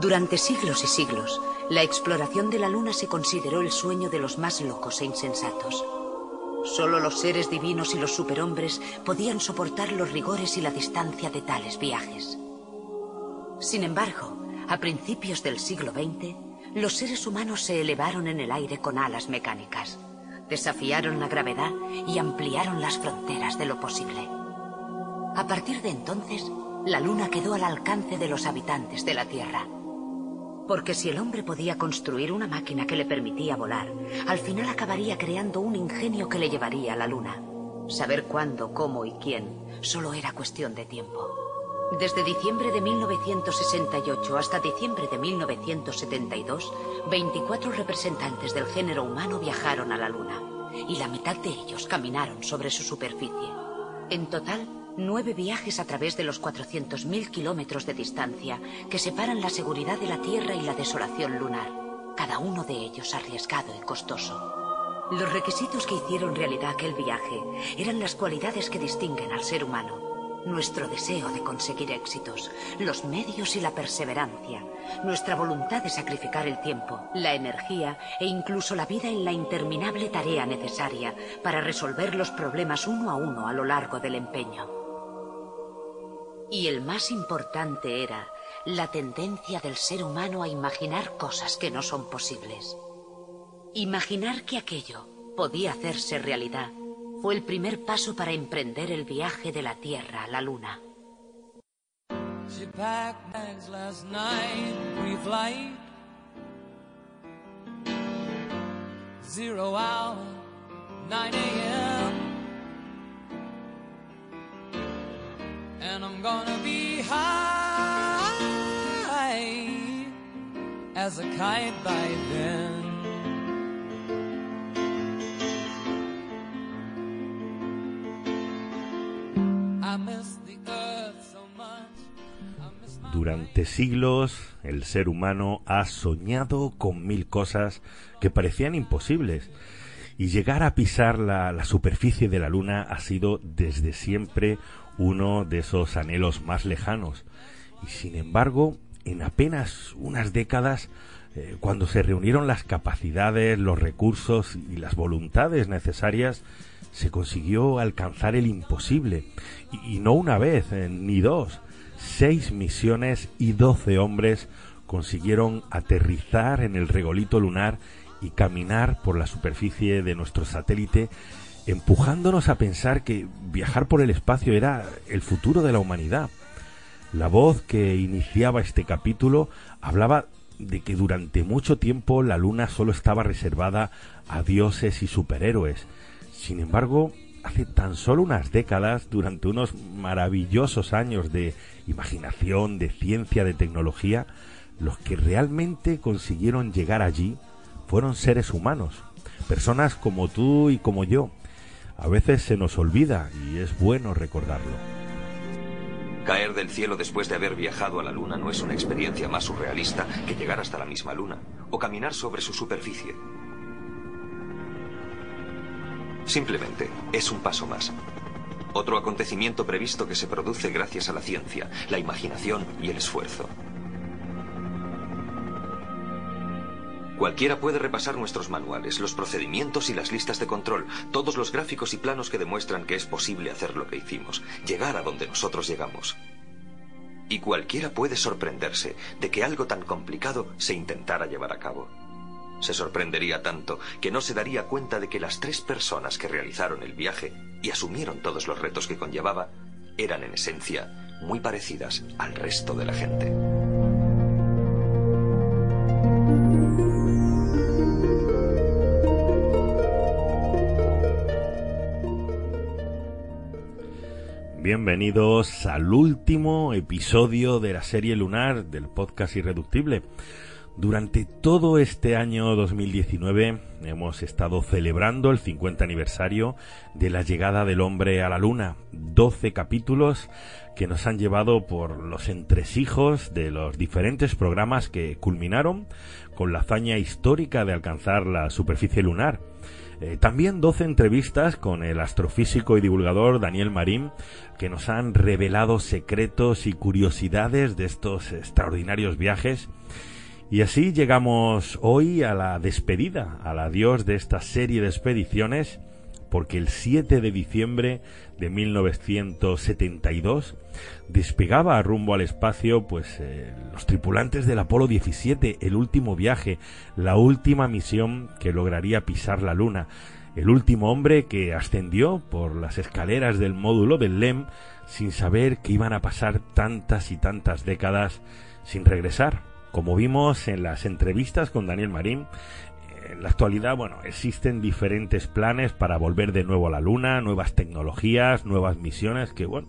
Durante siglos y siglos, la exploración de la Luna se consideró el sueño de los más locos e insensatos. Solo los seres divinos y los superhombres podían soportar los rigores y la distancia de tales viajes. Sin embargo, a principios del siglo XX, los seres humanos se elevaron en el aire con alas mecánicas, desafiaron la gravedad y ampliaron las fronteras de lo posible. A partir de entonces, la Luna quedó al alcance de los habitantes de la Tierra. Porque si el hombre podía construir una máquina que le permitía volar, al final acabaría creando un ingenio que le llevaría a la Luna. Saber cuándo, cómo y quién solo era cuestión de tiempo. Desde diciembre de 1968 hasta diciembre de 1972, 24 representantes del género humano viajaron a la Luna, y la mitad de ellos caminaron sobre su superficie. En total, nueve viajes a través de los 400.000 kilómetros de distancia que separan la seguridad de la Tierra y la desolación lunar, cada uno de ellos arriesgado y costoso. Los requisitos que hicieron realidad aquel viaje eran las cualidades que distinguen al ser humano nuestro deseo de conseguir éxitos, los medios y la perseverancia, nuestra voluntad de sacrificar el tiempo, la energía e incluso la vida en la interminable tarea necesaria para resolver los problemas uno a uno a lo largo del empeño. Y el más importante era la tendencia del ser humano a imaginar cosas que no son posibles. Imaginar que aquello podía hacerse realidad fue el primer paso para emprender el viaje de la Tierra a la Luna. She packed bags last night, pre-flight. Zero hour, 9 a.m. gonna be high as a kite by then. Durante siglos el ser humano ha soñado con mil cosas que parecían imposibles. Y llegar a pisar la, superficie de la Luna ha sido desde siempre uno de esos anhelos más lejanos. Y sin embargo, en apenas unas décadas, eh, cuando se reunieron las capacidades, los recursos y las voluntades necesarias, se consiguió alcanzar el imposible. Y, no una vez, eh, ni dos, seis misiones y doce hombres consiguieron aterrizar en el regolito lunar y caminar por la superficie de nuestro satélite, empujándonos a pensar que viajar por el espacio era el futuro de la humanidad. La voz que iniciaba este capítulo hablaba de que durante mucho tiempo la luna solo estaba reservada a dioses y superhéroes. Sin embargo, hace tan solo unas décadas, durante unos maravillosos años de imaginación, de ciencia, de tecnología, los que realmente consiguieron llegar allí fueron seres humanos, personas como tú y como yo. A veces se nos olvida y es bueno recordarlo. Caer del cielo después de haber viajado a la Luna no es una experiencia más surrealista que llegar hasta la misma Luna o caminar sobre su superficie. Simplemente es un paso más. Otro acontecimiento previsto que se produce gracias a la ciencia, la imaginación y el esfuerzo. Cualquiera puede repasar nuestros manuales, los procedimientos y las listas de control, todos los gráficos y planos que demuestran que es posible hacer lo que hicimos, llegar a donde nosotros llegamos. Y cualquiera puede sorprenderse de que algo tan complicado se intentara llevar a cabo. Se sorprendería tanto que no se daría cuenta de que las tres personas que realizaron el viaje y asumieron todos los retos que conllevaba eran en esencia muy parecidas al resto de la gente. Bienvenidos al último episodio de la serie lunar del podcast Irreductible. Durante todo este año 2019 hemos estado celebrando el 50 aniversario de la llegada del hombre a la luna. 12 capítulos que nos han llevado por los entresijos de los diferentes programas que culminaron con la hazaña histórica de alcanzar la superficie lunar. Eh, también 12 entrevistas con el astrofísico y divulgador Daniel Marín, que nos han revelado secretos y curiosidades de estos extraordinarios viajes. Y así llegamos hoy a la despedida, al adiós de esta serie de expediciones, porque el 7 de diciembre de 1972 despegaba rumbo al espacio pues eh, los tripulantes del Apolo 17, el último viaje, la última misión que lograría pisar la Luna, el último hombre que ascendió por las escaleras del módulo del LEM sin saber que iban a pasar tantas y tantas décadas sin regresar. Como vimos en las entrevistas con Daniel Marín, en la actualidad, bueno, existen diferentes planes para volver de nuevo a la Luna, nuevas tecnologías, nuevas misiones que, bueno,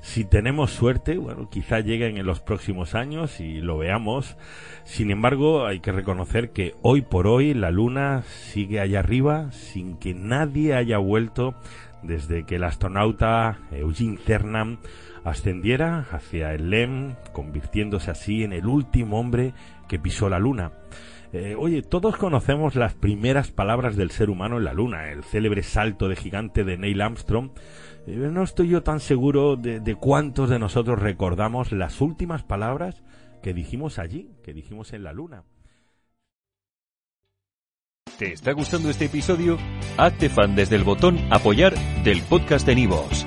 si tenemos suerte, bueno, quizá lleguen en los próximos años y lo veamos. Sin embargo, hay que reconocer que hoy por hoy la Luna sigue allá arriba sin que nadie haya vuelto desde que el astronauta Eugene Cernan ascendiera hacia el LEM, convirtiéndose así en el último hombre que pisó la Luna. Eh, oye, todos conocemos las primeras palabras del ser humano en la Luna, el célebre salto de gigante de Neil Armstrong. Eh, no estoy yo tan seguro de, de cuántos de nosotros recordamos las últimas palabras que dijimos allí, que dijimos en la Luna. ¿Te está gustando este episodio? Hazte fan desde el botón Apoyar del podcast de Nivos.